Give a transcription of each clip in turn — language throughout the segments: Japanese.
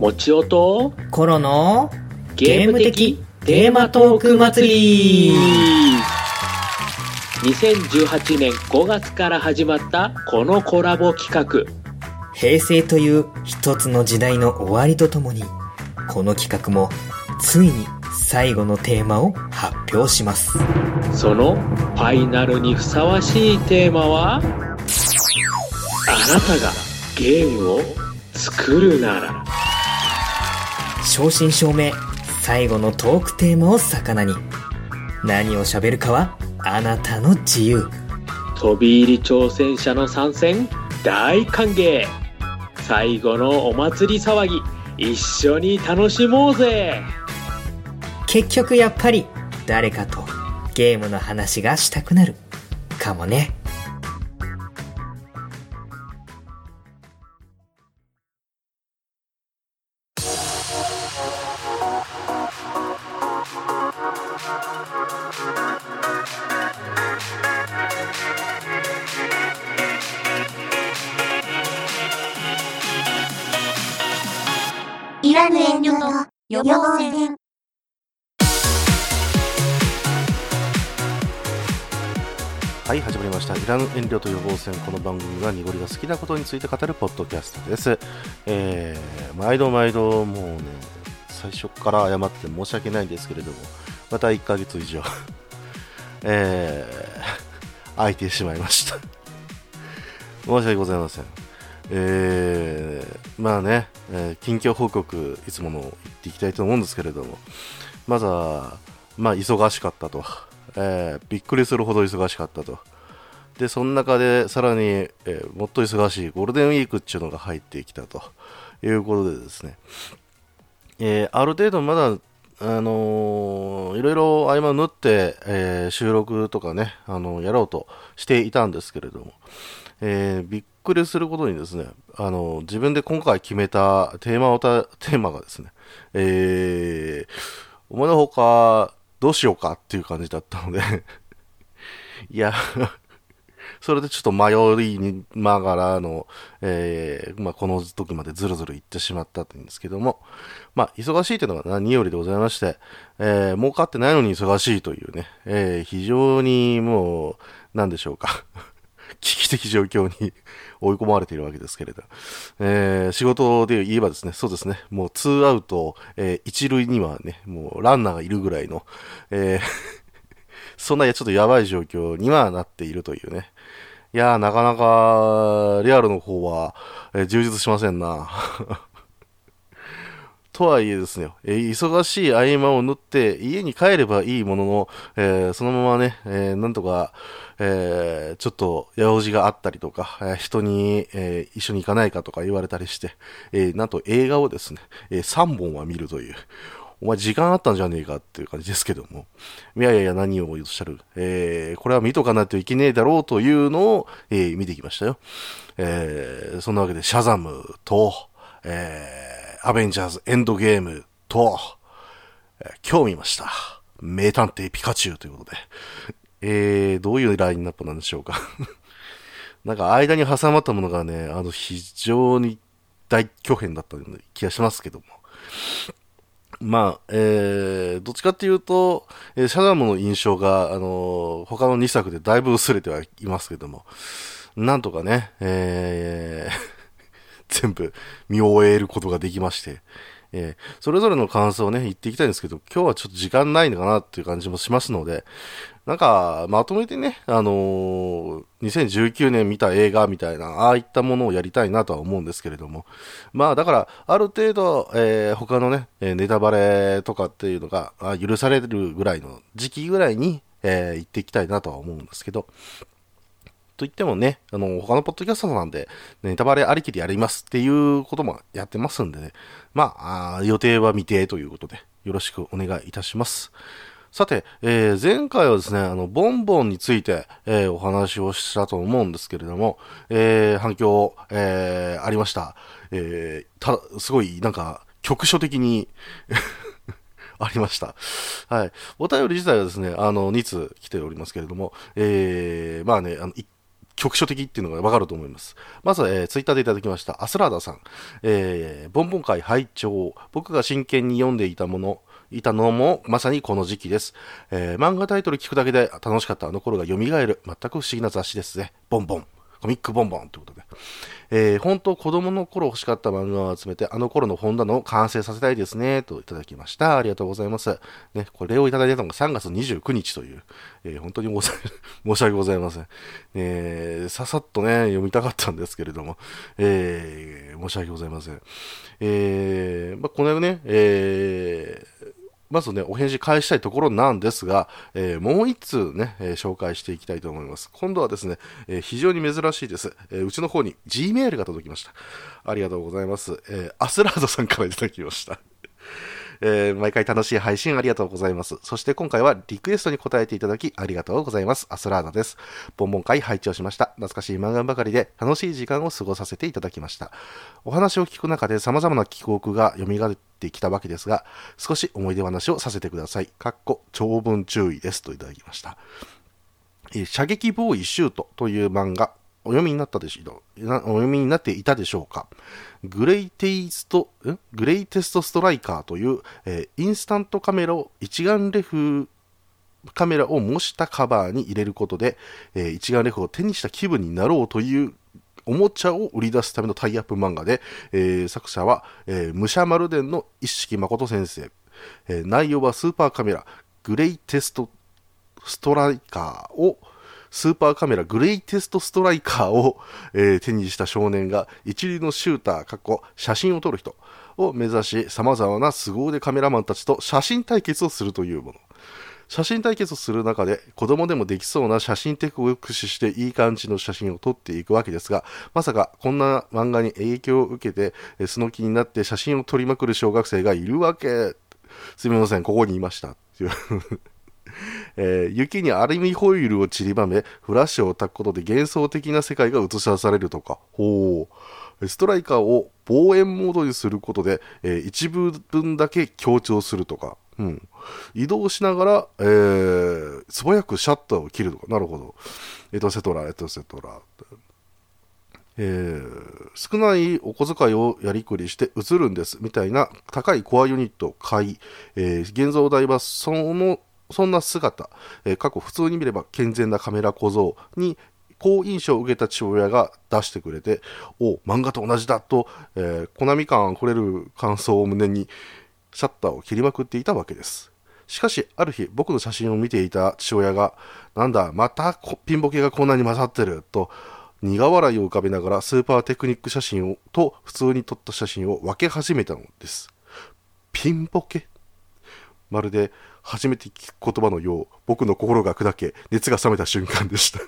もちおとコロのゲーム的？テーマトーク祭り。2018年5月から始まったこのコラボ企画。平成という一つの時代の終わりとともにこの企画もついに最後のテーマを発表します。そのファイナルにふさわしいテーマは？あなたがゲームを作るなら正真正銘最後のトークテーマを魚に。何を喋るかはあなたの自由。飛び入り挑戦者の参戦大歓迎。最後のお祭り騒ぎ一緒に楽しもうぜ。結局やっぱり誰かとゲームの話がしたくなるかもね始まりました。いらぬ遠慮と予防線。この番組は濁りが好きなことについて語るポッドキャストです。えー、毎度毎度、もうね、最初から謝って申し訳ないんですけれども、また1ヶ月以上、えー、空いてしまいました。申し訳ございません。えー、まあね、えー近況報告、いつもの言っていきたいと思うんですけれども、まずは、まあ、忙しかったと。えーびっくりするほど忙しかったと。で、その中でさらに、えーもっと忙しいゴールデンウィークっていうのが入ってきたと。いうことでですね、えーある程度まだ、あのーいろいろ合間縫って、えー収録とかね、あのやろうとしていたんですけれども、えーびっくりすることにですね、あの自分で今回決めたテーマをたテーマがですね、えー、思いのほか、どうしようかっていう感じだったので、いや、それでちょっと迷いながらの、えーまあ、この時までずるずる行ってしまったって言うんですけども、まあ、忙しいというのが何よりでございまして、えー儲かってないのに忙しいというね、えー非常にもう、なんでしょうか。危機的状況に 追い込まれているわけですけれど、えー仕事で言えばですね、そうですね、もうツーアウト、えー一塁にはね、もうランナーがいるぐらいの、えー そんなちょっとやばい状況にはなっているというね。いやー、なかなか、リアルの方は、えー充実しませんな。とはいえですね、えー忙しい合間を縫って家に帰ればいいものの、えーそのままね、えーなんとか、えちょっと用事があったりとか、え人に、え一緒に行かないかとか言われたりして、えなんと映画をですね、え3本は見るという、お前時間あったんじゃねえかっていう感じですけども。いやいやいや、何をおっしゃる？えーこれは見とかないといけねえだろうというのを、えー見てきましたよ。えーそんなわけで、シャザムと、えーアベンジャーズエンドゲームと、えー今日見ました。名探偵ピカチュウということで。えー、どういうラインナップなんでしょうか。なんか間に挟まったものがね、あの、非常に大巨編だった気がしますけども。まあ、えー、どっちかっていうと、えーシャダムの印象が、あのー他の2作でだいぶ薄れてはいますけども、なんとかね、えー 全部見終えることができまして、えーそれぞれの感想をね、言っていきたいんですけど、今日はちょっと時間ないのかなっていう感じもしますので、なんか、まとめてね、あのー2019年見た映画みたいな、ああいったものをやりたいなとは思うんですけれども、まあ、だから、ある程度、えー他のね、ネタバレとかっていうのが許されるぐらいの時期ぐらいに、えー行っていきたいなとは思うんですけど、と言ってもね、あの、他のポッドキャストなんで、ネタバレありきでやりますっていうこともやってますんでね。まあ、あ予定は未定ということで、よろしくお願いいたします。さて、えー前回はですね、あの、ボンボンについて、えーお話をしたと思うんですけれども、えー反響、えーありました。えーただ、すごい、なんか、局所的に、ありました。はい。お便り自体はですね、あの、2通来ておりますけれども、えー、まあね、あの、局所的っていうのがわかると思います。まず、えー、ツイッターでいただきました、アスラーダさん。えー、ボンボン会拝聴僕が真剣に読んでいたもの、いたのもまさにこの時期です。えー、漫画タイトル聞くだけで楽しかったあの頃が蘇る、全く不思議な雑誌ですね。ボンボン。コミックボンボンということで。えー、本当子供の頃欲しかった漫画を集めて、あの頃の本棚を完成させたいですね、といただきました。ありがとうございます。ね、これをいただいたのが3月29日という、えー、本当に 申し訳ございません。えー、ささっとね、読みたかったんですけれども、えー、申し訳ございません。えー、まあ、この間ね、えー、まずね、お返事返したいところなんですが、えー、もう一通ね、えー、紹介していきたいと思います。今度はですね、えー、非常に珍しいです。えうちの方に G メールが届きました。ありがとうございます。えアスラードさんからいただきました。えー、毎回楽しい配信ありがとうございます。そして今回はリクエストに答えていただきありがとうございます。アスラーダです。ボンボン会拝聴しました。懐かしい漫画ばかりで楽しい時間を過ごさせていただきました。お話を聞く中で様々な記憶が蘇ってきたわけですが、少し思い出話をさせてください。かっこ長文注意です。といただきました。射撃ボーイシュートという漫画、お読みになったでしょお読みになっていたでしょうか。グレイテイスト、グレイテストストライカーという、えー、インスタントカメラを一眼レフカメラを模したカバーに入れることで、えー、一眼レフを手にした気分になろうというおもちゃを売り出すためのタイアップ漫画で、えー、作者は、えー、武者丸伝の一色誠先生、えー、内容はスーパーカメラグレイテストストライカーをスーパーカメラグレイテストストライカーを、えー、手にした少年が一流のシューター、かっこ写真を撮る人を目指し、様々な凄腕カメラマンたちと写真対決をするというもの。写真対決をする中で子供でもできそうな写真テクを駆使していい感じの写真を撮っていくわけですが、まさかこんな漫画に影響を受けて、その気になって写真を撮りまくる小学生がいるわけ。すみません、ここにいました。えー、雪にアルミホイルを散りばめ、フラッシュを焚くことで幻想的な世界が映し出されるとか。ほう。ストライカーを望遠モードにすることで、えー、一部分だけ強調するとか。うん。移動しながら、えー、素早くシャッターを切るとか。なるほど。エトセトラ、エトセトラ。えー、少ないお小遣いをやりくりして映るんですみたいな高いコアユニットを買い、えー、現像代はそのそんな姿、えー、過去普通に見れば健全なカメラ小僧に好印象を受けた父親が出してくれて、お漫画と同じだと、えー、コナミ感あふれる感想を胸に、シャッターを切りまくっていたわけです。しかし、ある日、僕の写真を見ていた父親が、なんだ、またピンボケがこんなに混ざってる、と、苦笑いを浮かべながらスーパーテクニック写真をと普通に撮った写真を分け始めたのです。ピンボケ？まるで初めて聞く言葉のよう、僕の心が砕け、熱が冷めた瞬間でした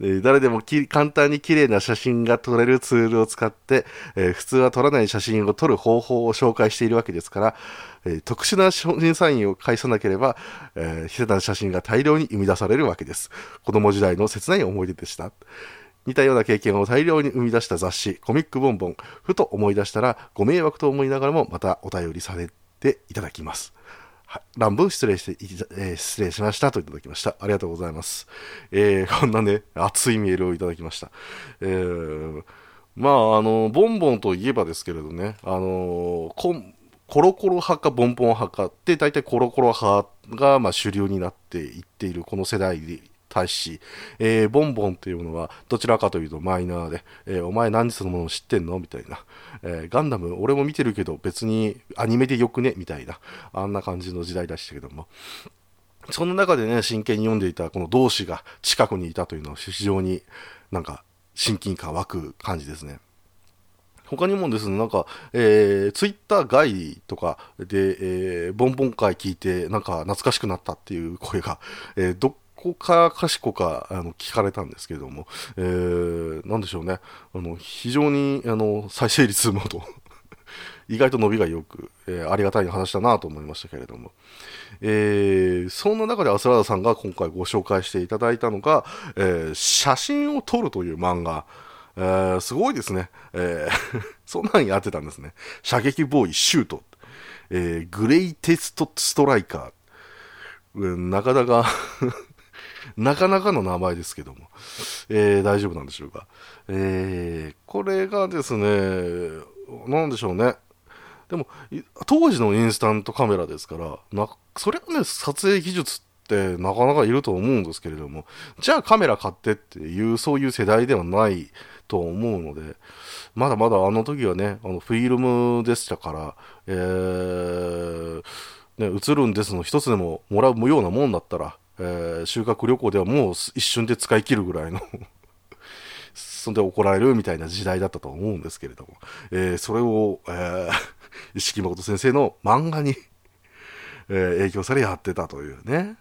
誰でも簡単に綺麗な写真が撮れるツールを使って、えー、普通は撮らない写真を撮る方法を紹介しているわけですから、えー、特殊な審査員を介さなければ、えー、ひな写真が大量に生み出されるわけです。子供時代の切ない思い出でした。似たような経験を大量に生み出した雑誌、コミックボンボン、ふと思い出したら、ご迷惑と思いながらも、またお便りされていただきます。は乱文失礼して、えー、失礼しましたといただきました。ありがとうございます。えー、こんなね、熱いメールをいただきました。えー、まあ、あの、ボンボンといえばですけれどね、あのココロコロ派かボンボン派かって、大体コロコロ派が、まあ、主流になっていっているこの世代対し、えー、ボンボンっていうものはどちらかというとマイナーで、えー、お前何そのもの知ってんの？みたいな、えー、ガンダム俺も見てるけど別にアニメでよくね？みたいな、あんな感じの時代でしたけども。その中でね、真剣に読んでいたこの同志が近くにいたというのは非常になんか親近感湧く感じですね。他にもですね、なんか、えー、ツイッター外とかで、えー、ボンボン会聞いて、なんか懐かしくなったっていう声が、えー、どこか？か？しこか、あの、聞か？れたんですけれども、えー、なんでしょうね。あの、非常に、あの、再生率もと意外と伸びがよく、えー、ありがたい話だなと思いましたけれども。えー、そんな中でアスラーダさんが今回ご紹介していただいたのが、えー、写真を撮るという漫画。えー、すごいですね。えー、そんなんやってたんですね。射撃ボーイシュート。えー、グレイテストストライカー。なか？なか？なかなかの名前ですけども、えー、大丈夫なんでしょうか。えー、これがですね、なんでしょうね。でも、当時のインスタントカメラですから、なそれはね、撮影技術ってなかなかいると思うんですけれども、じゃあカメラ買ってっていう、そういう世代ではないと思うので、まだまだあの時はね、あのフィルムでしたから、えー、ね、映るんですの一つでももらうようなもんだったら、えー、修学旅行ではもう一瞬で使い切るぐらいの そんで怒られるみたいな時代だったと思うんですけれども、えー、それを、えー、石木誠先生の漫画に えー、影響されやってたというね。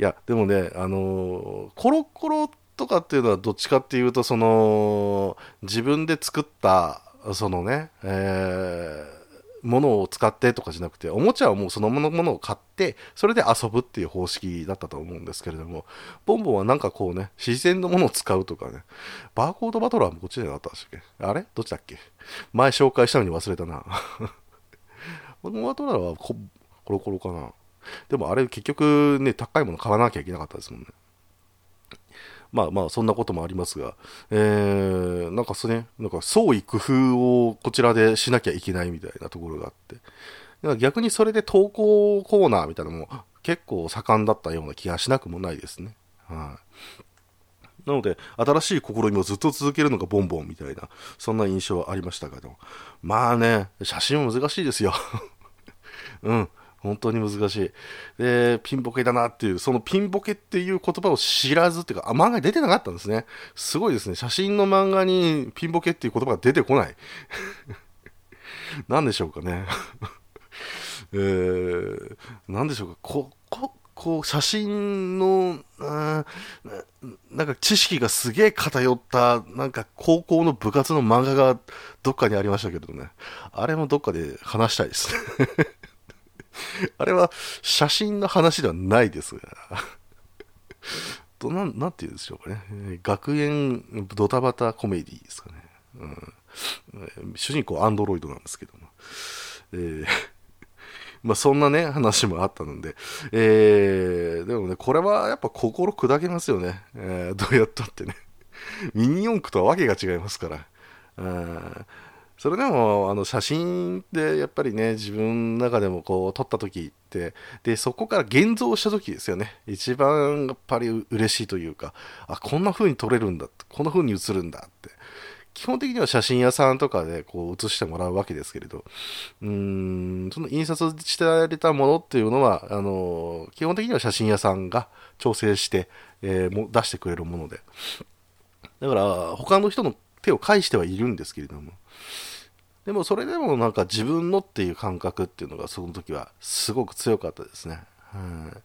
いや、でもね、あのー、コロコロとかっていうのはどっちかっていうと、その、自分で作った、そのね、えー、ものを使ってとかじゃなくて、おもちゃはもうそのものを買って、それで遊ぶっていう方式だったと思うんですけれども、ボンボンはなんかこうね、自然のものを使うとかね、バーコードバトラーもこっちじゃなったんでしたっけ？あれ？どっちだっけ？前紹介したのに忘れたな。このバトラーはコロコロかな。でもあれ結局ね、高いもの買わなきゃいけなかったですもんね。まあまあ、そんなこともありますが、えー、なんかそね、なんか創意工夫をこちらでしなきゃいけないみたいなところがあって、逆にそれで投稿コーナーみたいなのも結構盛んだったような気がしなくもないですね。はい、なので、新しい試みをずっと続けるのがボンボンみたいな、そんな印象はありましたけど、まあね、写真は難しいですよ。うん。本当に難しい。で、ピンボケだなっていう、そのピンボケっていう言葉を知らずっていうか、あ、漫画に出てなかったんですね。すごいですね。写真の漫画にピンボケっていう言葉が出てこない。何でしょうかね。えー、何でしょうか。こ、こ、こう、写真の、ななんか知識がすげえ偏った、なんか高校の部活の漫画がどっかにありましたけれどね。あれもどっかで話したいですね。あれは写真の話ではないですが。となん、なんて言うんでしょうかね。学園ドタバタコメディですかね。うん、主人公アンドロイドなんですけども。えー まあそんなね、話もあったので、えー、でもね、これはやっぱ心砕けますよね。えー、どうやったってね。ミニ四駆とはわけが違いますから。うんそれでもあの写真ってやっぱりね自分の中でもこう撮った時ってでそこから現像した時ですよね。一番やっぱり嬉しいというかあこんな風に撮れるんだこんな風に映るんだって。基本的には写真屋さんとかでこう写してもらうわけですけれどうーんその印刷してられたものっていうのはあの基本的には写真屋さんが調整して、えー、も出してくれるもので。だから他の人の手を介してはいるんですけれども。でもそれでもなんか自分のっていう感覚っていうのがその時はすごく強かったですね。うん、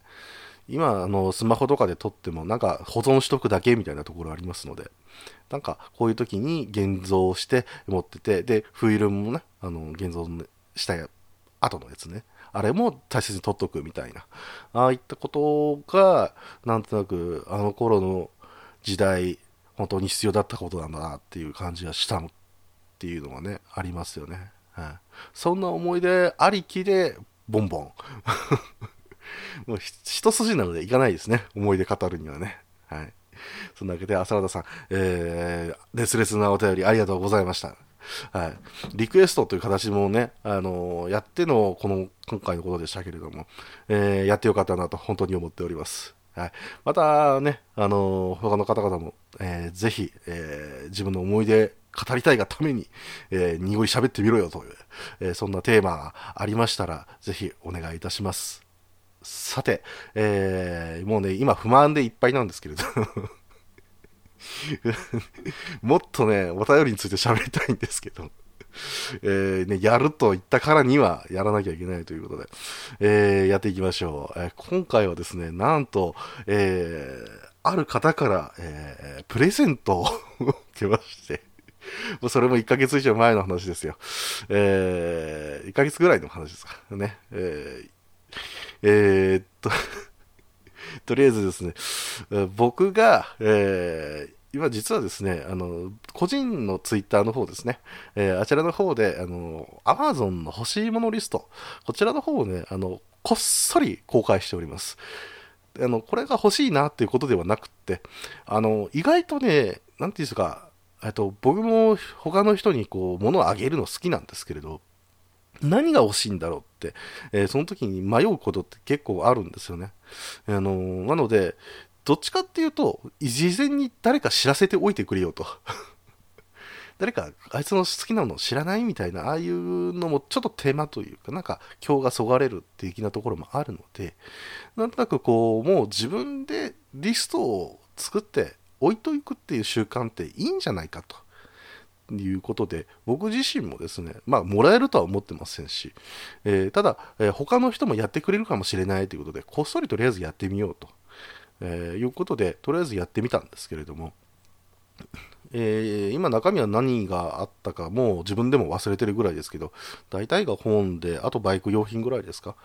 今あのスマホとかで撮ってもなんか保存しとくだけみたいなところありますのでなんかこういう時に現像して持っててでフィルムもねあの現像した後のやつね。あれも大切に撮っとくみたいな。ああいったことがなんとなくあの頃の時代本当に必要だったことなんだなっていう感じがしたのっていうのはね、ありますよね。はい、そんな思い出ありきで、ボンボン。もう一筋なのでいかないですね。思い出語るにはね。はい。そんなわけで、浅田さん、えー、熱烈なお便りありがとうございました。はい。リクエストという形もね、あのー、やっての、この、今回のことでしたけれども、えー、やってよかったなと本当に思っております。はい。またね、あのー、他の方々も、えー、ぜひ、えー、自分の思い出語りたいがために、えー、濁り喋ってみろよという、えー、そんなテーマがありましたら、ぜひお願いいたします。さて、えー、もうね、今不満でいっぱいなんですけれど もっとね、お便りについて喋りたいんですけどえー、ね、やると言ったからにはやらなきゃいけないということで、えー、やっていきましょう。えー、今回はですね、なんと、えー、ある方から、えー、プレゼントを 受けまして もうそれも1ヶ月以上前の話ですよ。えー、1ヶ月ぐらいの話ですかね。えー、えー、っと とりあえずですね、僕が、えー、今実はですね、あの、個人のツイッターの方ですね、えー、あちらの方で、あの、アマゾンの欲しいものリスト、こちらの方をね、あの、こっそり公開しております。あの、これが欲しいなっていうことではなくって、あの、意外とね、なんていうんですか、えっと、僕も他の人にこう、物をあげるの好きなんですけれど、何が欲しいんだろうって、えーその時に迷うことって結構あるんですよね。あのなので、どっちかっていうと、事前に誰か知らせておいてくれよと。誰か、あいつの好きなの知らないみたいな、ああいうのもちょっと手間というか、なんか、今日がそがれる的なところもあるので、なんとなくこう、もう自分でリストを作って置いといくっていう習慣っていいんじゃないかと。いうことで、僕自身もですね、まあ、もらえるとは思ってませんし、えーただ、えー他の人もやってくれるかもしれないということで、こっそりとりあえずやってみようと、えーいうことで、とりあえずやってみたんですけれども、えー今中身は何があったかもう自分でも忘れてるぐらいですけど、大体が本で、あとバイク用品ぐらいですか。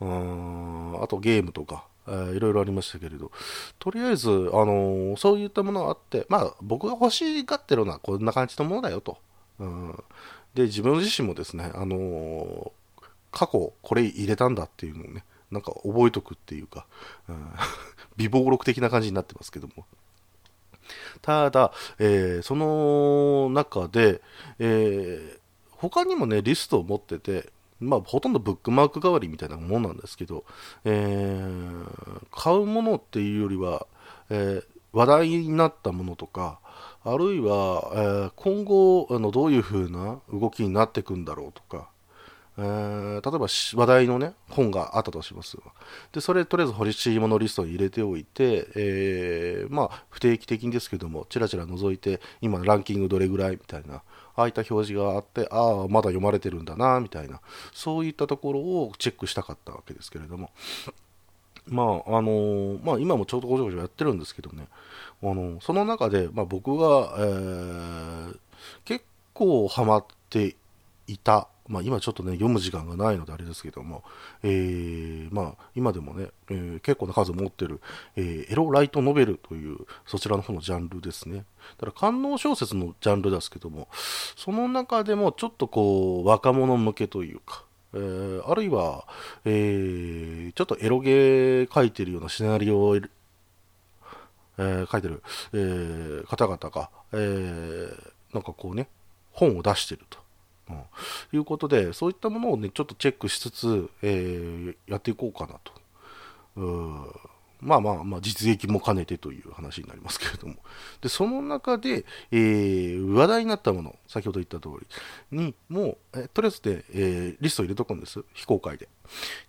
うーんあとゲームとか、えーいろいろありましたけれど、とりあえず、あのーそういったものがあって、まあ僕が欲しがってるのはこんな感じのものだよと。うんで、自分自身もですね、あのー過去これ入れたんだっていうのをね、なんか覚えとくっていうか、うん、微暴録的な感じになってますけども。ただ、えーその中で、えー他にもね、リストを持ってて、まあ、ほとんどブックマーク代わりみたいなもんなんですけど、えー買うものっていうよりは、えー話題になったものとか、あるいは、えー今後あのどういう風な動きになっていくんだろうとか、えー例えば話題のね、本があったとします。で、それとりあえず欲しいものリストに入れておいて、えーまあ、不定期的にですけども、ちらちら覗いて、今ランキングどれぐらいみたいな、ああいった表示があって、ああ、まだ読まれてるんだな、みたいな、そういったところをチェックしたかったわけですけれども、まあ、あのーまあ、今もちょうどごちょごちょやってるんですけどね、あのーその中で、まあ、僕が、えー結構ハマっていた、まあ、今ちょっとね、読む時間がないのであれですけども、えーまあ、今でもね、えー結構な数持ってる、えーエロライトノベルという、そちらの方のジャンルですね。だから、官能小説のジャンルですけども、その中でもちょっとこう、若者向けというか、えーあるいは、えーちょっとエロゲー書いてるようなシナリオを、えー書いてる、えー方々が、えーなんかこうね、本を出してると。うんいうことで、そういったものをね、ちょっとチェックしつつ、えーやっていこうかなと。うんまあまあまあ、実益も兼ねてという話になりますけれども。で、その中で、えー話題になったもの、先ほど言った通りに、もう、えとりあえずで、えーリストを入れとくんです。非公開で。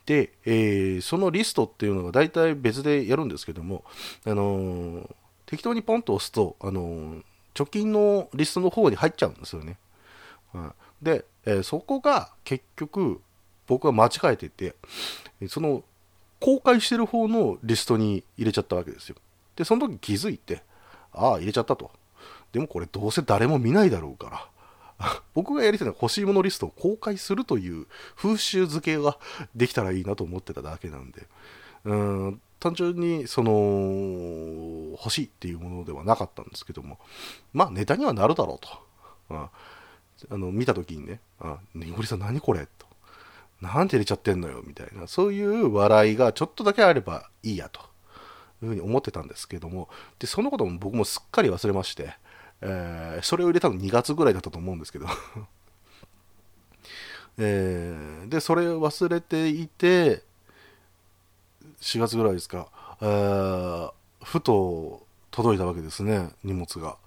で、えーそのリストっていうのが大体別でやるんですけども、あのー適当にポンと押すと、あの貯金のリストの方に入っちゃうんですよね。はいで、えーそこが結局僕は間違えてて、その公開してる方のリストに入れちゃったわけですよ。で、その時気づいて、ああ、入れちゃったと。でもこれどうせ誰も見ないだろうから、僕がやりたいのは欲しいものリストを公開するという風習付けができたらいいなと思ってただけなんで、うーん単純にその欲しいっていうものではなかったんですけども、まあネタにはなるだろうと。うんあの見た時にね、あ、ねごりさん何これと。なんて入れちゃってんのよみたいな、そういう笑いがちょっとだけあればいいやと。いうふうに思ってたんですけども、で、そのことも僕もすっかり忘れまして、えーそれを入れたの2月ぐらいだったと思うんですけど、えーで、それを忘れていて、4月ぐらいですか、えーふと届いたわけですね、荷物が。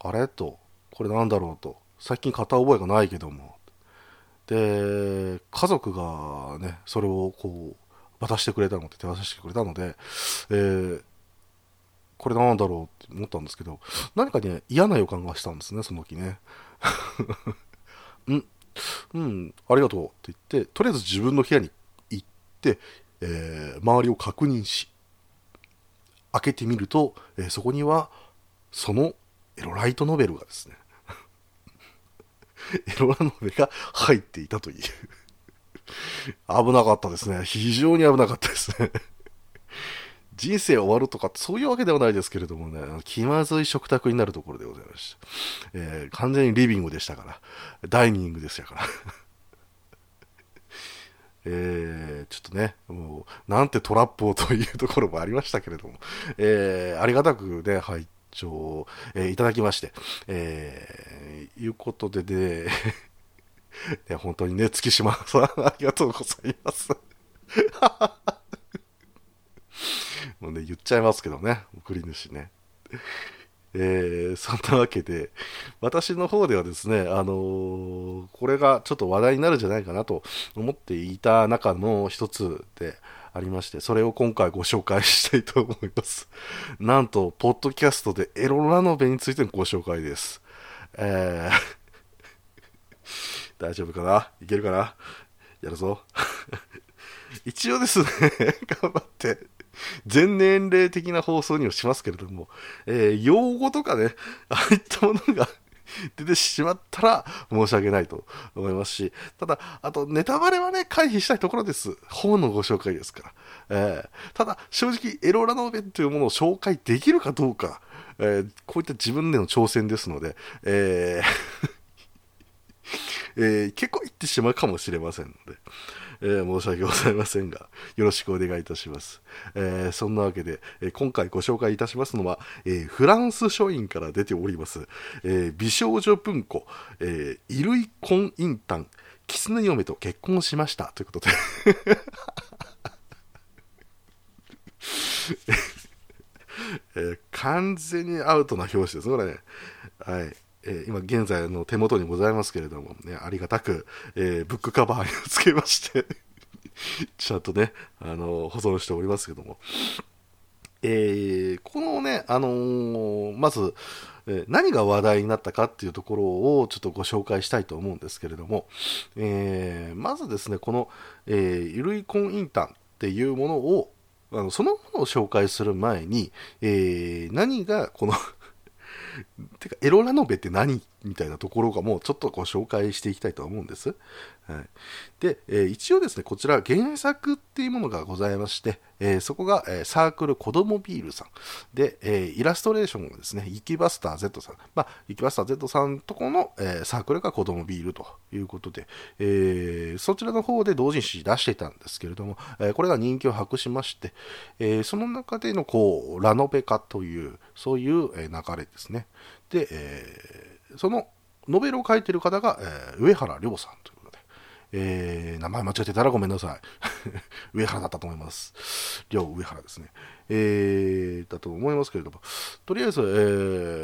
あれ？と、これなんだろう？と、最近買った覚えがないけども。で、家族がね、それをこう、渡してくれたので、手渡してくれたので、えーこれなんだろうって思ったんですけど、何かね、嫌な予感がしたんですね、その時ね。うん、うん、ありがとうって言って、とりあえず自分の部屋に行って、えー周りを確認し、開けてみると、えーそこには、そのエロライトノベルがですね、エロラノベが入っていたという。危なかったですね。非常に危なかったですね。人生終わるとかそういうわけではないですけれどもね、気まずい食卓になるところでございました。えー完全にリビングでしたから、ダイニングでしたから。えー、ちょっとね、もう、なんてトラップをというところもありましたけれども、えー、ありがたくね、入っ拝聴、えー、いただきまして、えー、いうことで ね、ね本当にね、月島さん、ありがとうございます。もうね、言っちゃいますけどね、送り主ね。えー、そんなわけで、私の方ではですね、あのー、これがちょっと話題になるんじゃないかなと思っていた中の一つでありまして、それを今回ご紹介したいと思います。なんと、ポッドキャストでエロラノベについてのご紹介です。えー、大丈夫かな？いけるかな？やるぞ。一応ですね、頑張って全年齢的な放送にはしますけれども、えー、用語とかね、ああいったものが 出てしまったら申し訳ないと思いますし、ただ、あとネタバレはね、回避したいところです。本のご紹介ですから。えー、ただ、正直、エロラノベというものを紹介できるかどうか、えー、こういった自分での挑戦ですので、えー えー、結構言ってしまうかもしれませんので、えー、申し訳ございませんが、よろしくお願いいたします。えー、そんなわけで、え今回ご紹介いたしますのは、えフランス書院から出ております、え美少女文庫、えー、衣類婚姻譚、狐嫁と結婚しましたということで えー、完全にアウトな表紙です、これね。はい。えー、今現在の手元にございますけれども、ね、ありがたく、えー、ブックカバーにつけまして ちゃんとね、あの保存しておりますけども、えー、このね、あのー、まず、え何が話題になったかっていうところをちょっとご紹介したいと思うんですけれども、えーまずですね、この、えー、ゆるい婚姻譚っていうものを、あのそのものを紹介する前に、えー何がこのてか、エロラノベって何みたいなところがもうちょっとご紹介していきたいと思うんです。はい、で、えー、一応ですね、こちら原作っていうものがございまして、えー、そこが、えー、サークル子供ビールさん。で、えイラストレーションがですね、イキバスター Z さん。まあ、イキバスター Z さんとこの、えサークルが子供ビールということで、えそちらの方で同人誌出していたんですけれども、えこれが人気を博しまして、えその中でのこう、ラノベ化という、そういう、え流れですね。で、えそのノベルを書いている方が、え上原亮さんとえー、名前間違えてたらごめんなさい。上原だったと思います。両上原ですね。えー、だと思いますけれども、とりあえず、え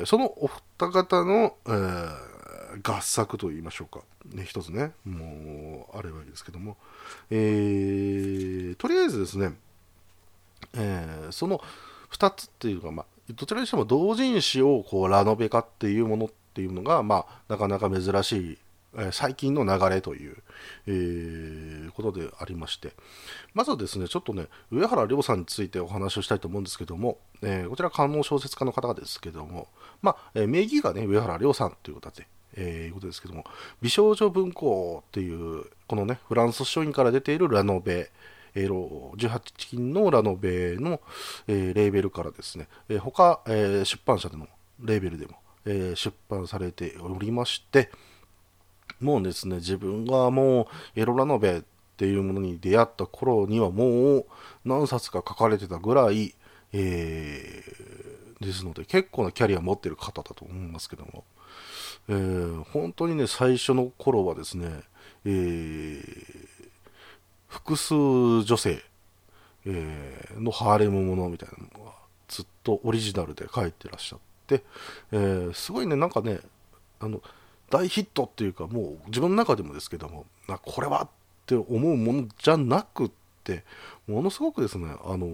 ー、そのお二方の、えー、合作と言いましょうか。ね、一つね、もう、あればいいですけども、えー、とりあえずですね、えー、その2つっていうか、まあ、どちらにしても同人誌をこうラノベ化っていうものっていうのが、まあ、なかなか珍しい最近の流れという、えー、ことでありまして、まずはですね、ちょっとね、上原亮さんについてお話をしたいと思うんですけども、えー、こちら、観音小説家の方ですけども、まあ、えー、名義がね、上原亮さんということで、え、いうことですけども、美少女文庫っていう、このね、フランス書院から出ているラノベ、えー、18金のラノベの、え、レーベルからですね、え、他、え、出版社でのレーベルでも、え、出版されておりまして、もうですね、自分がもうエロラノベっていうものに出会った頃にはもう何冊か書かれてたぐらい、えー、ですので結構なキャリア持ってる方だと思いますけども、えー、本当にね、最初の頃はですね、えー、複数女性、えー、のハーレムものみたいなのがずっとオリジナルで書いてらっしゃって、えー、すごいね、なんかね、あの、大ヒットっていうかもう自分の中でもですけどもこれはって思うものじゃなくってものすごくですねあの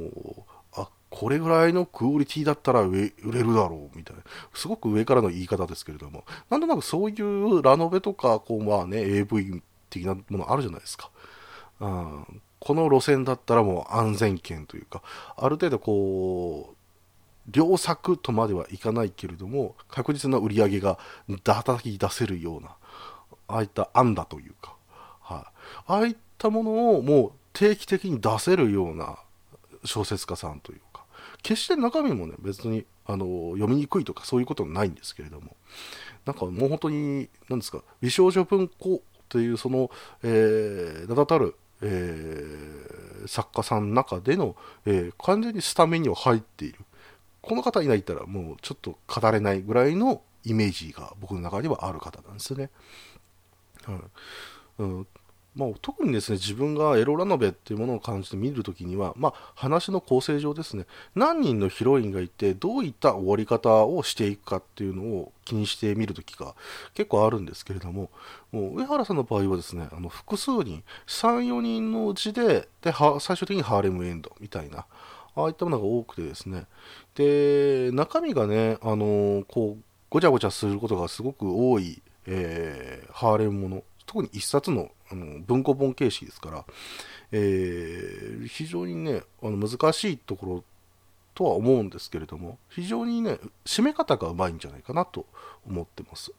あこれぐらいのクオリティだったら売れるだろうみたいなすごく上からの言い方ですけれどもなんとなくそういうラノベとかこうまあね AV 的なものあるじゃないですか、うん、この路線だったらもう安全圏というかある程度こう良作とまではいかないけれども確実な売り上げが叩き出せるようなああいった案だというか、はい、ああいったものをもう定期的に出せるような小説家さんというか決して中身もね別にあの読みにくいとかそういうことはないんですけれどもなんかもう本当に何ですか美少女文庫というその、えー、名だたるえー作家さんの中での、えー完全にスタメンには入っている。この方いないったらもうちょっと語れないぐらいのイメージが僕の中にはある方なんですよね。はいうんまあ、特にですね自分がエロラノベっていうものを感じて見るときには、まあ、話の構成上ですね何人のヒロインがいてどういった終わり方をしていくかっていうのを気にしてみるときが結構あるんですけれどももう上原さんの場合はですねあの複数人34人のうちでで最終的にハーレムエンドみたいなああいったものが多くてですね。で中身がねあのこうごちゃごちゃすることがすごく多い、えーハーレムもの。特に一冊のあの文庫本形式ですから、えー非常にねあの難しいところとは思うんですけれども非常にね締め方がうまいんじゃないかなと思ってます。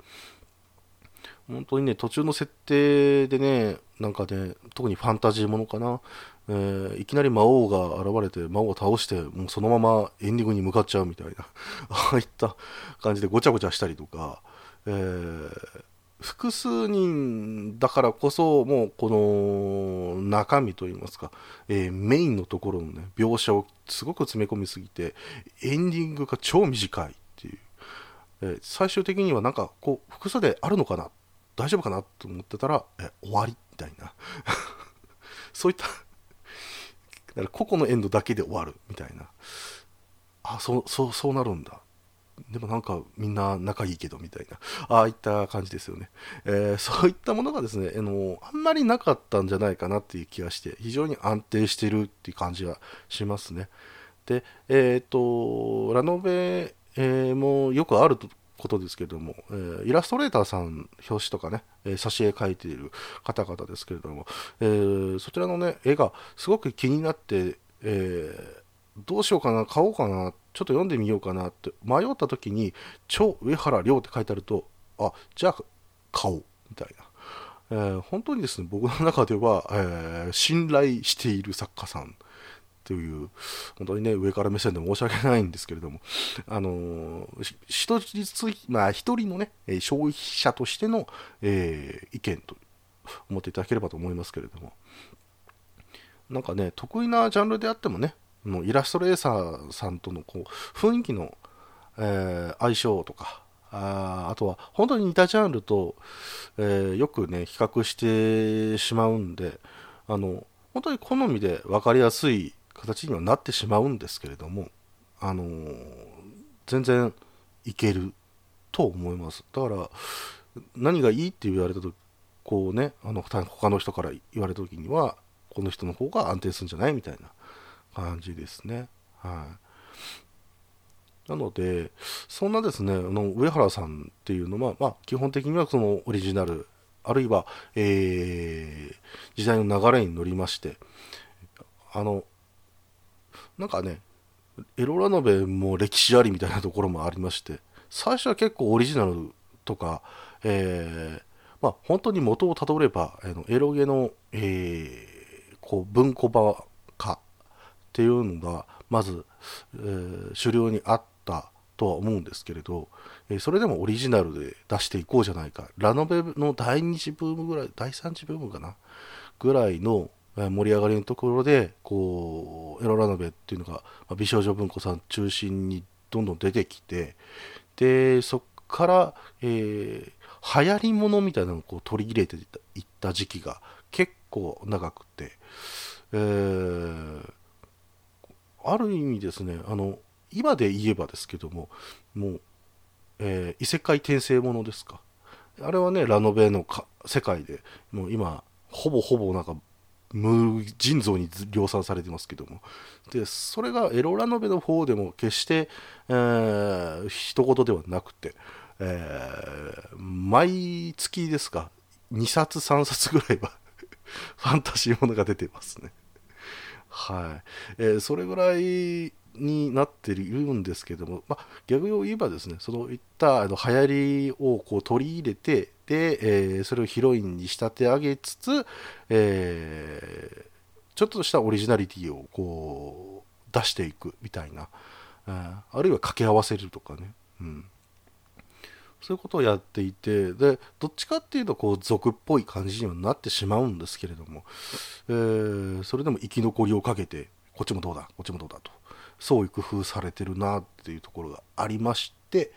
本当にね途中の設定でねなんかね特にファンタジーものかな、えーいきなり魔王が現れて魔王を倒してもうそのままエンディングに向かっちゃうみたいな。ああいった感じでごちゃごちゃしたりとか、えー複数人だからこそもうこの中身といいますか、えーメインのところのね描写をすごく詰め込みすぎてエンディングが超短いっていう、え最終的にはなんかこう複数であるのかな？大丈夫かな？と思ってたら、え終わりみたいな。そういっただから個々のエンドだけで終わるみたいなあそうそうそうなるんだでもなんかみんな仲いいけどみたいな、ああいった感じですよね。えーそういったものがですね、あの、あんまりなかったんじゃないかなっていう気がして、非常に安定してるっていう感じがしますね。で、えっ、と、ラノベ、えーもよくあることですけども、えーイラストレーターさん、表紙とかね、えー挿絵描いている方々ですけれども、えーそちらのね、絵がすごく気になって、えーどうしようかな、買おうかな、ちょっと読んでみようかなって迷った時に、超上原亮って書いてあると、あ、じゃあ買おう、みたいな。え本当にですね、僕の中では、え信頼している作家さんという、本当にね、上から目線で申し訳ないんですけれども、あのー一つ、まあ、一人のね、消費者としての、えー意見と思っていただければと思いますけれども、なんかね、得意なジャンルであってもね、もうイラストレーサーさんとのこう雰囲気の、えー相性とか、ああとは本当に似たジャンルと、えーよくね、比較してしまうんで、あの、本当に好みで分かりやすい形にはなってしまうんですけれども、あのー全然いけると思います。だから、何がいいって言われたとこうね、あの他他の人から言われた時には、この人の方が安定するんじゃないみたいな感じですね。はい。なので、そんなですね、あの上原さんっていうのは、まあ、基本的にはそのオリジナル、あるいは、えー時代の流れに乗りまして、あの、なんかね、エロラノベも歴史ありみたいなところもありまして、最初は結構オリジナルとか、えーまあ、本当に元をたどれば、あのエロゲの、えーこう文庫版化っていうのが、まず、えー主流にあったとは思うんですけれど、えーそれでもオリジナルで出していこうじゃないか。ラノベの第二次ブームぐらい、第三次ブームかな？ぐらいの盛り上がりのところで、こう、エロラノベっていうのが、美少女文庫さん中心にどんどん出てきて、で、そっから、えー流行りものみたいなのをこう取り入れていった時期が結構長くて、えーある意味ですね、あの、今で言えばですけども、もう、えー異世界転生ものですか。あれはね、ラノベの世界で、もう今、ほぼほぼなんか、無尽蔵に量産されてますけども。で、それがエロラノベの方でも決して、えー、一言ではなくて、えー毎月ですか、2冊3冊ぐらいは、ファンタジーものが出てますね。はい。えーそれぐらいになっているんですけども、まあ、逆を言えばですね、そういったあの流行りをこう取り入れて、で、えーそれをヒロインに仕立て上げつつ、えーちょっとしたオリジナリティをこう出していくみたいな、あーあるいは掛け合わせるとかね、うん、そういうことをやっていて、で、どっちかっていうと、こう、俗っぽい感じにはなってしまうんですけれども、えー、それでも生き残りをかけて、こっちもどうだ、こっちもどうだと、そう工夫されてるなっていうところがありまし、で、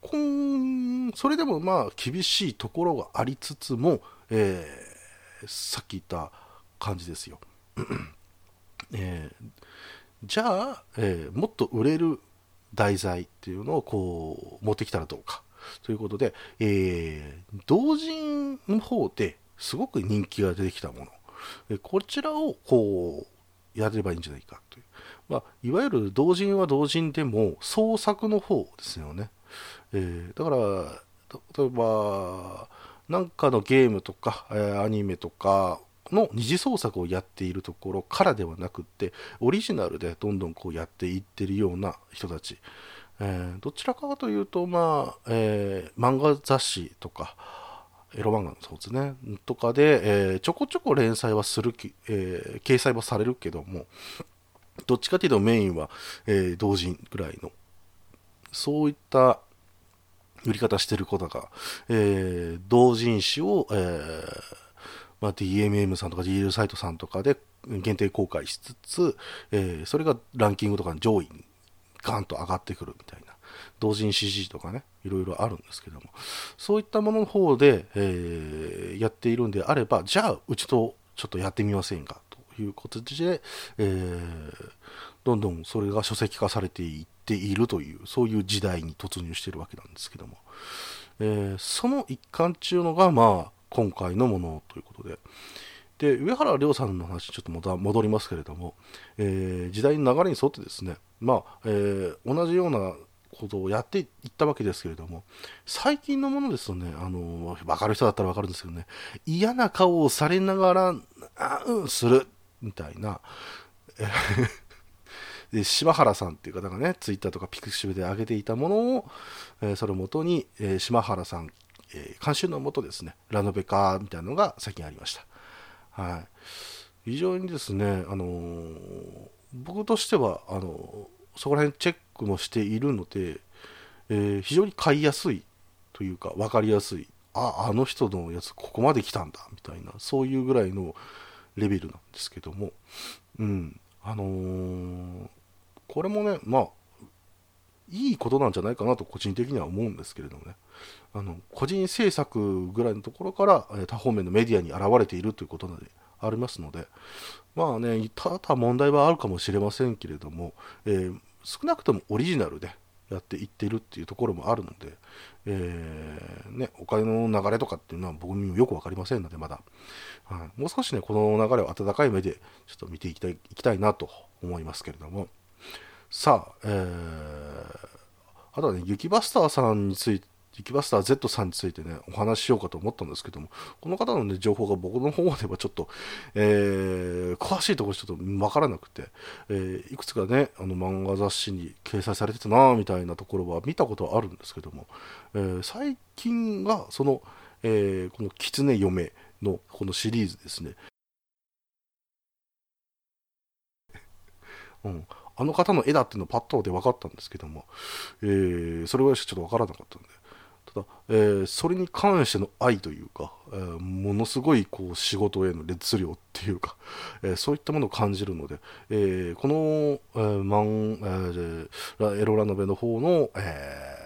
こん、それでもまあ、厳しいところがありつつも、えー、さっき言った感じですよ。えーじゃあ、えーもっと売れる題材っていうのをこう持ってきたらどうかということで、えー同人の方ですごく人気が出てきたものこちらをこうやればいいんじゃないかという、まあ、いわゆる同人は同人でも創作の方ですよね、えーだから例えばなんかのゲームとか、えーアニメとかの二次創作をやっているところからではなくってオリジナルでどんどんこうやっていってるような人たち、えーどちらかというとまあ、えー漫画雑誌とかエロ漫画のそうですね。とかで、えーちょこちょこ連載はするき、えー掲載はされるけどもどっちかというとメインは、えー同人ぐらいのそういった売り方してることが、えー同人誌を、えーまあ、DMM さんとか GL サイトさんとかで限定公開しつつ、えーそれがランキングとかの上位にガンと上がってくるみたいな。同人 CG とかねいろいろあるんですけども。そういったものの方で、えーやっているんであればじゃあうちとちょっとやってみませんかということで、えーどんどんそれが書籍化されていっているというそういう時代に突入しているわけなんですけども、えーその一環中のがまあ今回のものということで。で上原亮さんの話ちょっとまた戻りますけれども、えー時代の流れに沿ってですねまあ、えー同じようなことをやっていったわけですけれども最近のものですとねあの分かる人だったら分かるんですけどね嫌な顔をされながらあうんするみたいな で柴原さんっていう方がねツイッターとかピクシブで上げていたものを、えーそれをもとに、えー柴原さん、えー監修のもとですねラノベ化みたいなのが最近ありました。はい。非常にですねあのー僕としてはあのーそこら辺チェッもしているので、えー非常に買いやすいというか分かりやすい。ああの人のやつここまで来たんだみたいなそういうぐらいのレベルなんですけども。うん。あのーこれもねまあいいことなんじゃないかなと個人的には思うんですけれどもね。あの個人制作ぐらいのところからえ多方面のメディアに現れているということなのでありますので。まあねただ問題はあるかもしれませんけれども、えー少なくともオリジナルでやっていってるっていうところもあるので、えーね、お金の流れとかっていうのは僕にもよく分かりませんのでまだ、はい、もう少しねこの流れを温かい目でちょっと見ていきたいいきたいなと思いますけれども。さあ、えーあとはね、雪バスターさんについて、雪バスター Z さんについてね、お話ししようかと思ったんですけども、この方のね、情報が僕の方ではちょっと、えー詳しいところちょっとわからなくて、えーいくつかね、あの漫画雑誌に掲載されてたなみたいなところは見たことはあるんですけども、えー最近が、その、えーこの狐嫁のこのシリーズですね、うん、あの方の絵だっていうのパッとで分かったんですけども、えーそれぐらいしかちょっと分からなかったんで。ただ、えーそれに関しての愛というか、えーものすごいこう仕事への熱量っていうか、えーそういったものを感じるので、えーこの、えーマンえーエロラノベの方の、えー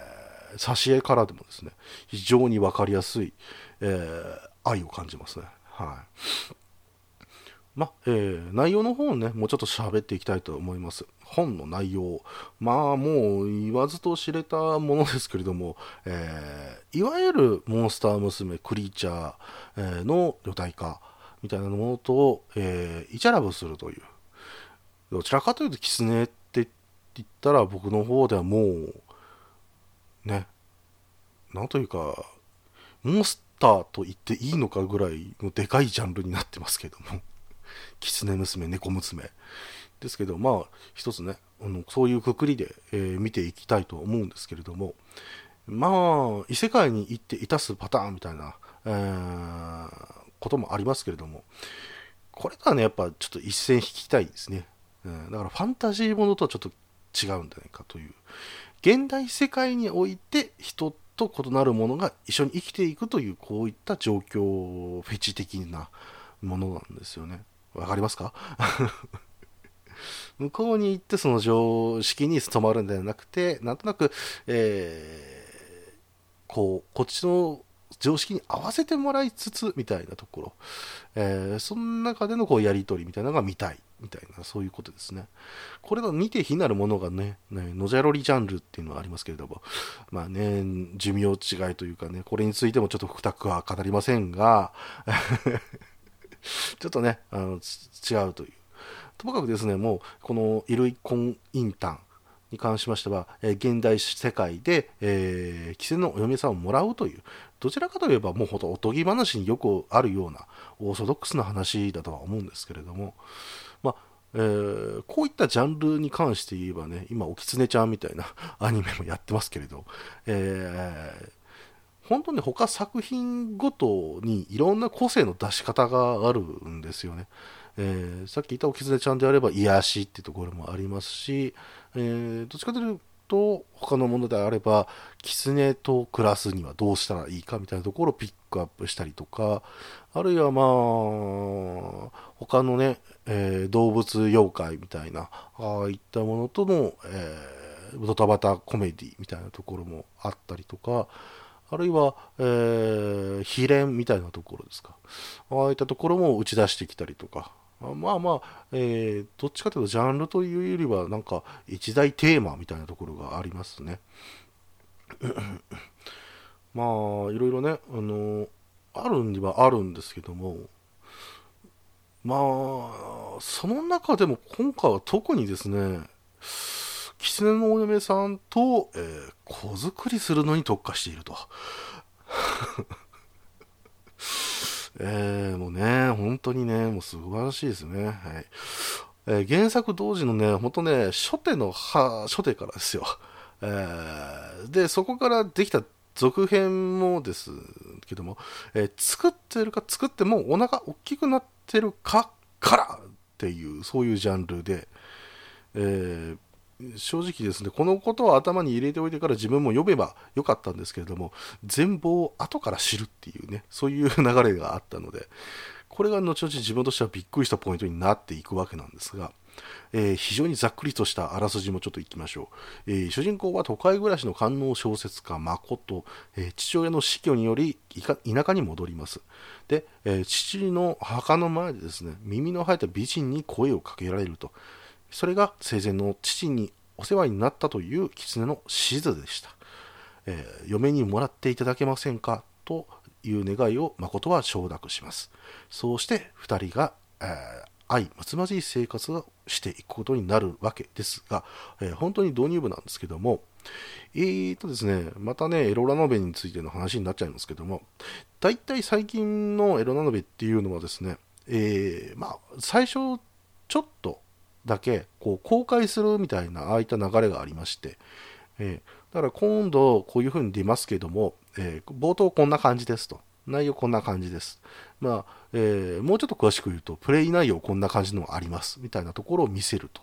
挿絵からでもですね非常に分かりやすい、え愛を感じますね。はいまえー内容の方をね、もうちょっと喋っていきたいと思います。本の内容、まあもう言わずと知れたものですけれども、えーいわゆるモンスター娘、クリーチャー、の女体化みたいなものと、えーイチャラブするという、どちらかというと、キツネって言ったら僕の方ではもう、ね、なんというか、モンスターと言っていいのかぐらいのでかいジャンルになってますけども。狐娘、猫娘。ですけど、まあ、一つね、あのそういうくくりで、えー見ていきたいと思うんですけれども、まあ、異世界に行っていたすパターンみたいな、えーこともありますけれども、これがね、やっぱちょっと一線引きたいですね。うんだからファンタジーものとはちょっと違うんじゃないかという。現代世界において人と異なるものが一緒に生きていくというこういった状況フェチ的なものなんですよねわかりますか？向こうに行ってその常識に染まるんではなくてなんとなく、えー、こうこっちの常識に合わせてもらいつつみたいなところ、えー、その中でのこうやり取りみたいなのが見たいみたいなそういうことですね。これが似て非なるものがねねのじゃろりジャンルっていうのはありますけれども。まあね寿命違いというかねこれについてもちょっと深くは語りませんが。ちょっとねあの違うという。ともかくですねもうこの衣類婚姻単に関しましては、え、現代世界で、えー、既成のお嫁さんをもらうというどちらかといえばもうほんとおとぎ話によくあるようなオーソドックスな話だとは思うんですけれども、まあえー、こういったジャンルに関して言えばね今おきつねちゃんみたいな アニメもやってますけれど、えー、本当に他作品ごとにいろんな個性の出し方があるんですよね。えー、さっき言ったおきつねちゃんであれば癒しっていうところもありますし、えー、どっちかというと他のものであれば狐と暮らすにはどうしたらいいかみたいなところをピックアップしたりとかあるいはまあ他のね、えー、動物妖怪みたいなああいったものとの、えー、ドタバタコメディみたいなところもあったりとかあるいは、えー、秘伝みたいなところですか。ああいったところも打ち出してきたりとかまあまあ、えー、どっちかというとジャンルというよりはなんか一大テーマみたいなところがありますね。まあいろいろね、あのあるにはあるんですけどもまあその中でも今回は特にですね狐のお嫁さんと、えー、子作りするのに特化していると。えー、もうね、本当にね、もう素晴らしいですね。はい。えー、原作同時のね、本当ね、初手の、は、初手からですよ。えー、で、そこからできた続編もですけども、えー、作ってるか作ってもお腹大きくなってるかからっていう、そういうジャンルで、えー、正直ですね、このことを頭に入れておいてから自分も読めばよかったんですけれども、全貌を後から知るっていうね、そういう流れがあったので、これが後々自分としてはびっくりしたポイントになっていくわけなんですが、えー、非常にざっくりとしたあらすじもちょっといきましょう。えー、主人公は都会暮らしの官能小説家、誠、えー、父親の死去により田舎に戻ります。で、え父の墓の前でですね、耳の生えた美人に声をかけられると。それが生前の父にお世話になったという狐のしずでした、えー、嫁にもらっていただけませんか？という願いを誠は承諾します。そうして2人が、えー、愛むまじい生活をしていくことになるわけですが、えー、本当に導入部なんですけどもえーとですね、またね、エロラノベについての話になっちゃいますけども、大体最近のエロラノベっていうのはですね、えー、まあ、最初、ちょっとだけこう公開するみたいなああいった流れがありまして、えー、だから今度こういうふうに出ますけども、えー、冒頭こんな感じですと。内容こんな感じです、まあえー、もうちょっと詳しく言うとプレイ内容こんな感じのもあります。みたいなところを見せると。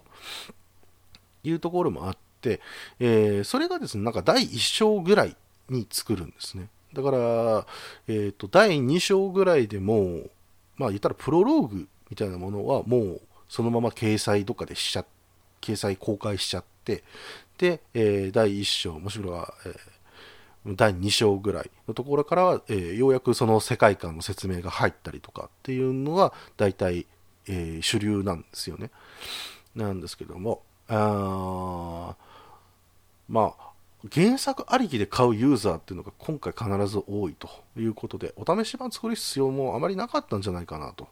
いうところもあって、えー、それがですねなんか第1章ぐらいに作るんですね。だから、えーと、と第2章ぐらいでもまあ言ったらプロローグみたいなものはもうそのまま掲載とかでしちゃ掲載公開しちゃってで、えー、第1章もしくは、えー、第2章ぐらいのところからは、えー、ようやくその世界観の説明が入ったりとかっていうのが大体、え、主流なんですよね。なんですけどもあまあ原作ありきで買うユーザーっていうのが今回必ず多いということでお試し版作る必要もあまりなかったんじゃないかなと。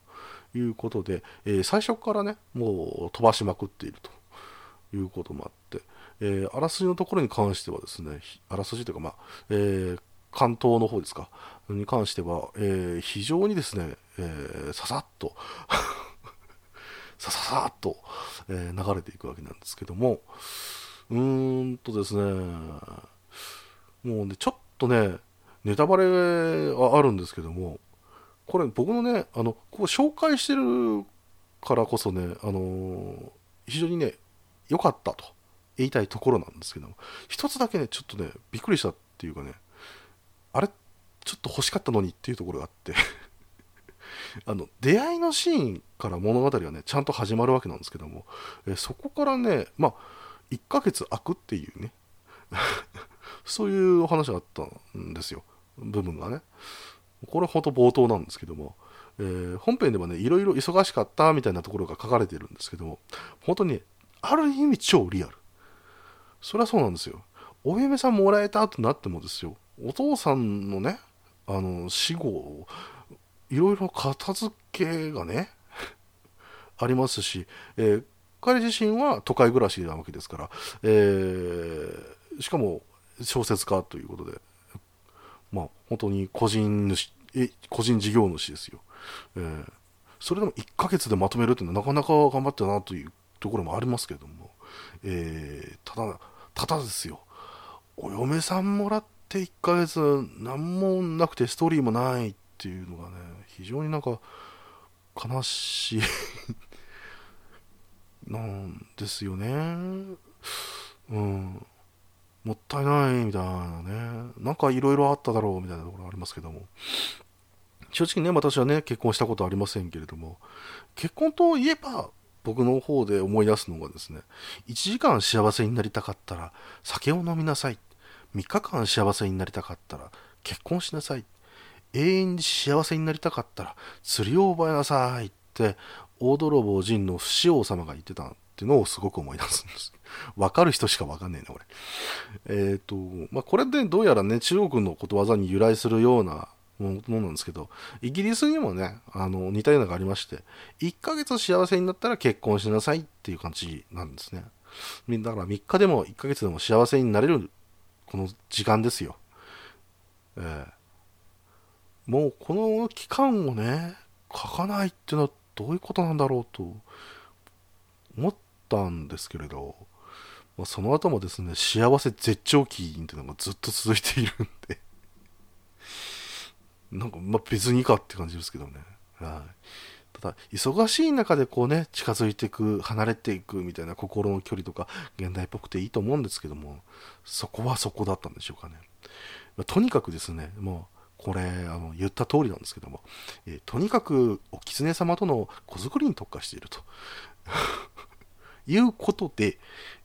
いうことで、えー、最初からね、もう飛ばしまくっているということもあって、えー、あらすじのところに関してはですね、あらすじというか、まあ、えー、関東の方ですか、に関しては、え、非常にですね、え、ささっと さささっと、え、流れていくわけなんですけども、うーんとですね、もうね、ちょっとね、ネタバレはあるんですけども、これ僕のね、あの、こう紹介してるからこそね、あのー、非常にね、良かったと言いたいところなんですけども、一つだけね、ちょっとね、びっくりしたっていうかね、あれちょっと欲しかったのにっていうところがあって あの出会いのシーンから物語がねちゃんと始まるわけなんですけども、えそこからねまあ1ヶ月空くっていうね そういうお話があったんですよ部分がね。これは本当冒頭なんですけども、えー、本編ではねいろいろ忙しかったみたいなところが書かれてるんですけども本当にある意味超リアル。そりゃそうなんですよ。お嫁さんもらえたとなってもですよ。お父さんのねあの死後いろいろ片付けがね ありますし、えー、彼自身は都会暮らしなわけですから、えー、しかも小説家ということで、まあ、本当に個人主え個人事業主ですよ、えー、それでも1ヶ月でまとめるっていうのはなかなか頑張ってなというところもありますけれども、えー、ただただですよ。お嫁さんもらって1ヶ月何もなくてストーリーもないっていうのがね非常になんか悲しい。なんですよね。うん。もったいないみたいなね。なんかいろいろあっただろうみたいなところありますけども。正直ね私はね結婚したことありませんけれども。結婚といえば僕の方で思い出すのがですね1時間幸せになりたかったら酒を飲みなさい。3日間幸せになりたかったら結婚しなさい。永遠に幸せになりたかったら釣りを覚えなさいって大泥棒陣の不死王様が言ってたっていうのをすごく思い出すんです。わかる人しかわかんねえな、これ。えっ、ー、と、まあ、これでどうやらね、中国のことわざに由来するようなものなんですけど、イギリスにもね、あの、似たようなのがありまして、1ヶ月幸せになったら結婚しなさいっていう感じなんですね。だから3日でも1ヶ月でも幸せになれる、この時間ですよ。えー、もうこの期間をね、書かないっていうのはどういうことなんだろうと思ったんですけれど、まあ、その後もですね、幸せ絶頂期っていうのがずっと続いているんで なんか、まあ、別にいいかって感じですけどね。はい。ただ、忙しい中でこうね、近づいていく、離れていくみたいな心の距離とか、現代っぽくていいと思うんですけども、そこはそこだったんでしょうかね。まあ、とにかくですね、もう、これ、あの、言った通りなんですけども、えー、とにかく、お狐様との子作りに特化していると。いうことで、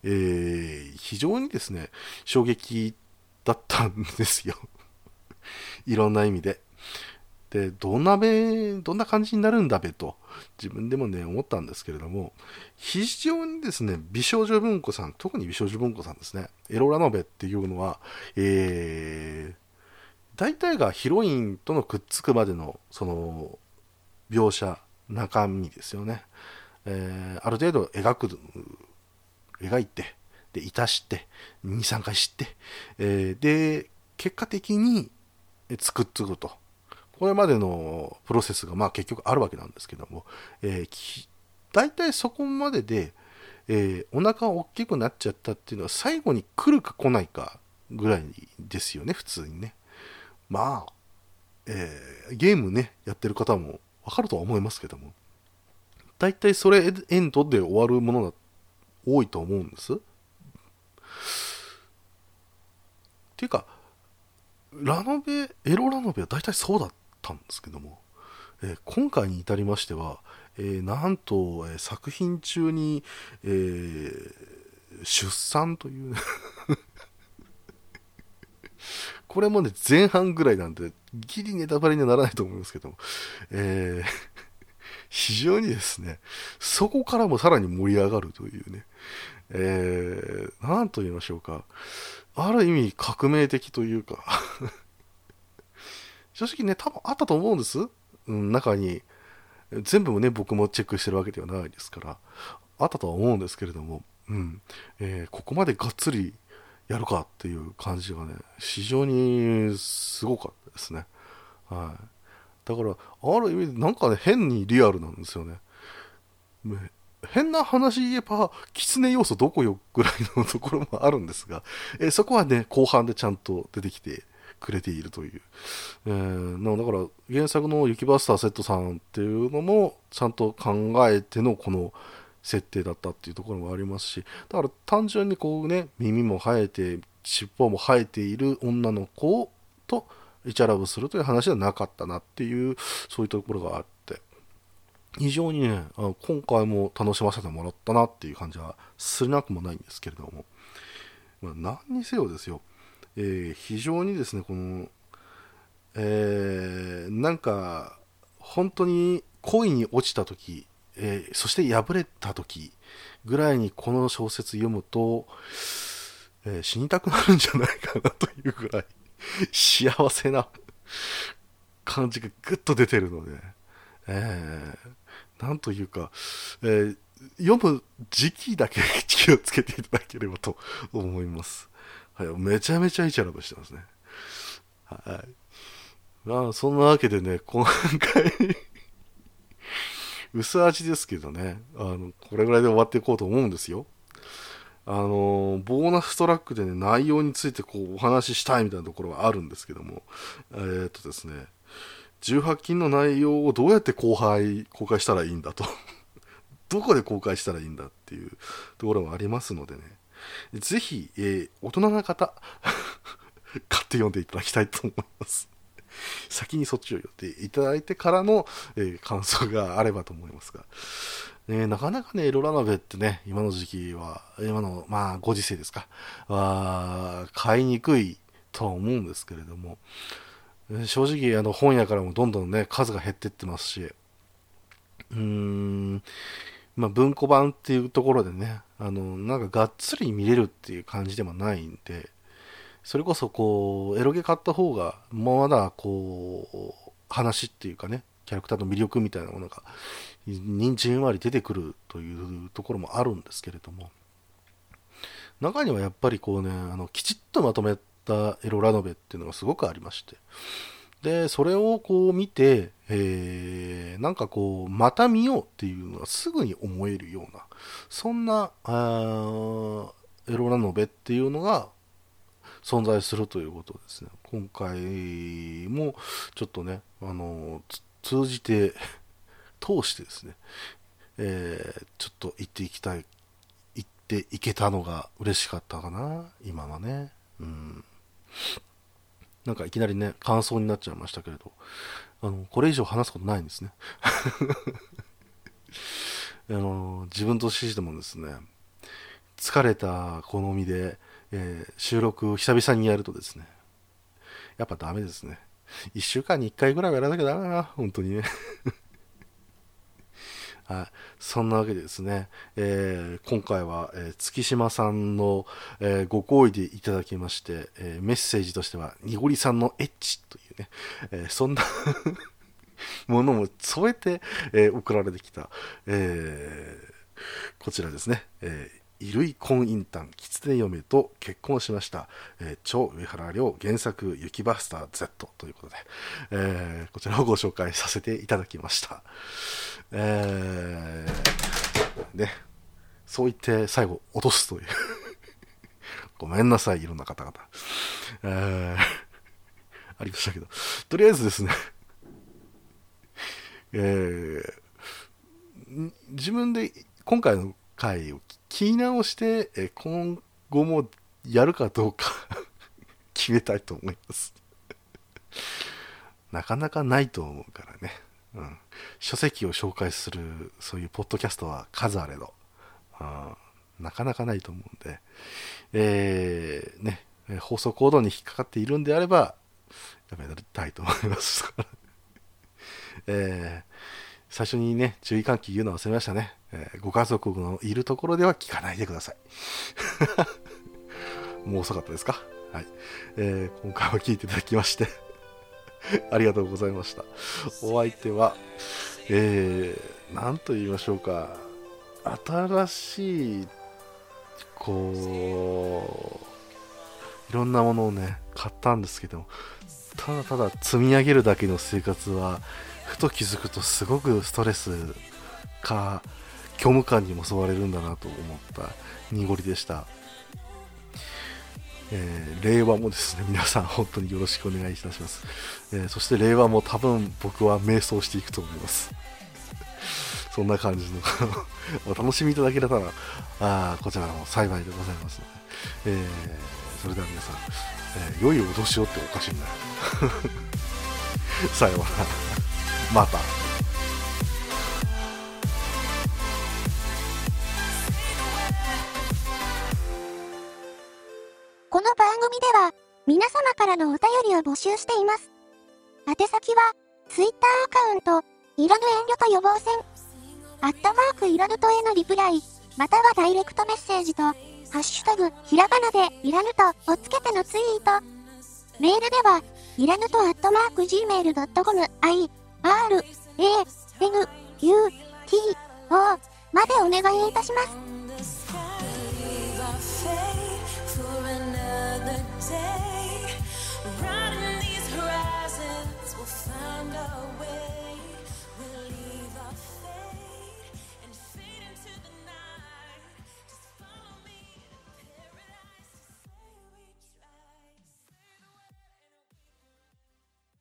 えー、非常にですね、衝撃だったんですよ。いろんな意味で。で、どんなべ、どんな感じになるんだべと、自分でもね、思ったんですけれども、非常にですね、美少女文庫さん、特に美少女文庫さんですね、エロラノベっていうのは、えー、大体がヒロインとのくっつくまでの、その、描写、中身ですよね。えー、ある程度描く、描いて、で、いたして、2、3回知って、えー、で、結果的に作っつくと。これまでのプロセスが、まあ結局あるわけなんですけども、えー、大体そこまでで、えー、お腹が大きくなっちゃったっていうのは最後に来るか来ないかぐらいですよね、普通にね。まあ、えー、ゲームね、やってる方もわかるとは思いますけども、大体それエンドで終わるものが多いと思うんです。っていうか、ラノベ、エロラノベは大体そうだったんですけども、えー、今回に至りましては、えー、なんと、えー、作品中に、えー、出産という これもね、前半ぐらいなんで、ギリネタバレにはならないと思いますけども、えー、非常にですね、そこからもさらに盛り上がるというね、えー、なんと言いましょうか、ある意味革命的というか。正直ね、多分あったと思うんです。うん、中に、全部もね、僕もチェックしてるわけではないですから、あったとは思うんですけれども、うん、えー、ここまでがっつりやるかっていう感じがね、非常にすごかったですね。はい。だから、ある意味、なんかね、変にリアルなんですよね。変な話言えば、狐要素どこよぐらいのところもあるんですが、えそこはね、後半でちゃんと出てきてくれているという。えー、だから、原作の雪バスターセットさんっていうのも、ちゃんと考えてのこの、設定だったっていうところもありますし、だから単純にこうね、耳も生えて、尻尾も生えている女の子と、イチャラブするという話ではなかったなっていう、そういうところがあって、非常にね、あの今回も楽しませてもらったなっていう感じはするなくもないんですけれども、まあ、何にせよですよ、えー非常にですね、この、えーなんか、本当に恋に落ちた時、えーそして破れた時ぐらいにこの小説読むと、えー死にたくなるんじゃないかなというぐらい。幸せな感じがぐっと出てるので、えーなんというか、えー読む時期だけ 気をつけていただければと思います。はい、めちゃめちゃイチャラブしてますね。はい。まあ、そんなわけでね、今回、薄味ですけどね、あの、これぐらいで終わっていこうと思うんですよ。あの、ボーナストラックでね、内容についてこう、お話ししたいみたいなところがあるんですけども、えーっとですね、18禁の内容をどうやって公開、公開したらいいんだと。どこで公開したらいいんだっていうところもありますのでね、ぜひ、えー大人な方、買って読んでいただきたいと思います。先にそっちを読んでいただいてからの、えー感想があればと思いますが、ね、なかなかね、エロラノベってね、今の時期は、今の、まあ、ご時世ですか、は、買いにくいとは思うんですけれども、正直、あの、本屋からもどんどんね、数が減ってってますし、うーん、まあ、文庫版っていうところでね、あの、なんかがっつり見れるっていう感じでもないんで、それこそこう、エロゲ買った方が、まだこう、話っていうかね、キャラクターの魅力みたいなものが、にじんわり出てくるというところもあるんですけれども、中にはやっぱりこうね、あの、きちっとまとめたエロラノベっていうのがすごくありまして、で、それをこう見て、えー、なんかこう、また見ようっていうのがすぐに思えるような、そんな、あエロラノベっていうのが存在するということですね。今回もちょっとね、あの、通じて、通してですね、えーちょっと行っていきたい、行っていけたのが嬉しかったかな、今はね。うん。なんかいきなりね、感想になっちゃいましたけれど、あの、これ以上話すことないんですね。あの、自分としてもですね、疲れた好みで、えー収録久々にやるとですね、やっぱダメですね。一週間に一回ぐらいはやらなきゃダメだな、本当にね。はい。そんなわけでですね、えー今回は、えー月島さんの、えーご好意でいただきまして、えメッセージとしては、にごりさんのエッチというね、えそんな ものも添えて、え送られてきた、えこちらですね、えー衣類婚姻譚狐嫁と結婚しました、えー超上原亮原作雪バスター Z ということで、えーこちらをご紹介させていただきました。えーね、そう言って最後落とすという。ごめんなさい、いろんな方々。えーありましたけど。とりあえずですね、えー自分で今回の回を聞き直して、え今後もやるかどうか 決めたいと思います。なかなかないと思うからね。うん。書籍を紹介する、そういうポッドキャストは数あれど、あーなかなかないと思うんで、えーね、放送コードに引っかかっているんであれば、やめたいと思います。えー最初にね、注意喚起言うの忘れましたね。えーご家族のいるところでは聞かないでください。もう遅かったですか？はい。えー今回は聞いていただきまして、ありがとうございました。お相手は、えー、なんと言いましょうか、新しい、こう、いろんなものをね、買ったんですけども、ただただ積み上げるだけの生活は、ふと気づくとすごくストレスか、虚無感にも襲われるんだなと思った濁りでした。えー令和もですね、皆さん本当によろしくお願いいたします。えーそして令和も多分僕は迷走していくと思います。そんな感じの お楽しみいただけたら、あーこちらも幸いでございますので、えーそれでは皆さん、えー良いお年をっておかしいんだよ。さようなら。また。この番組では、皆様からのお便りを募集しています。宛先は、Twitter アカウント、いらぬ遠慮と予防線、アットマークいらぬとへのリプライ、またはダイレクトメッセージと、ハッシュタグ、ひらがなで、いらぬと、をつけてのツイート。メールでは、いらぬとアットマーク gmail.com、i, R, A, N, U, T, O までお願いいたします。